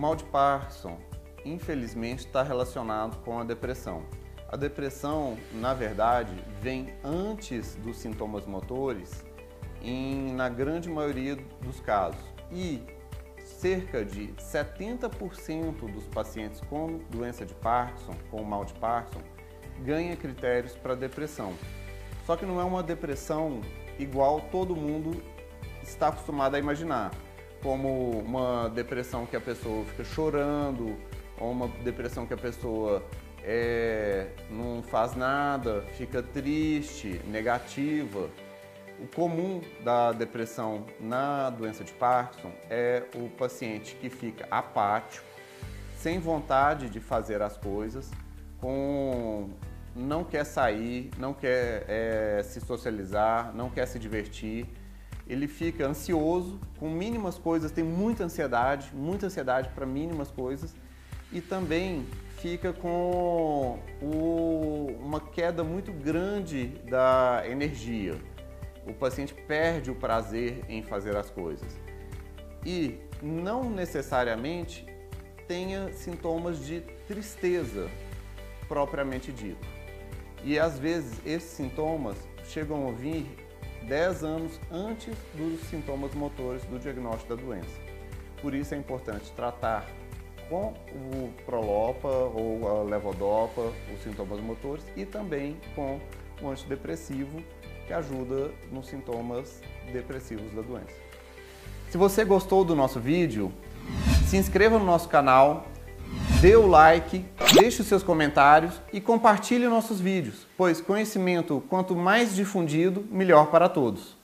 mal de Parkinson, infelizmente, está relacionado com a depressão. A depressão, na verdade, vem antes dos sintomas motores, em, na grande maioria dos casos. E cerca de 70% dos pacientes com doença de Parkinson, com mal de Parkinson, ganha critérios para depressão. Só que não é uma depressão igual todo mundo está acostumado a imaginar, como uma depressão que a pessoa fica chorando, ou uma depressão que a pessoa é, não faz nada, fica triste, negativa. O comum da depressão na doença de Parkinson é o paciente que fica apático, sem vontade de fazer as coisas, com não quer sair, não quer é, se socializar, não quer se divertir. Ele fica ansioso com mínimas coisas, tem muita ansiedade, muita ansiedade para mínimas coisas e também fica com o, uma queda muito grande da energia o paciente perde o prazer em fazer as coisas. E não necessariamente tenha sintomas de tristeza propriamente dito. E às vezes esses sintomas chegam a vir 10 anos antes dos sintomas motores do diagnóstico da doença. Por isso é importante tratar com o Prolopa ou a Levodopa os sintomas motores e também com o antidepressivo que ajuda nos sintomas depressivos da doença. Se você gostou do nosso vídeo, se inscreva no nosso canal, dê o like, deixe os seus comentários e compartilhe nossos vídeos, pois conhecimento quanto mais difundido, melhor para todos.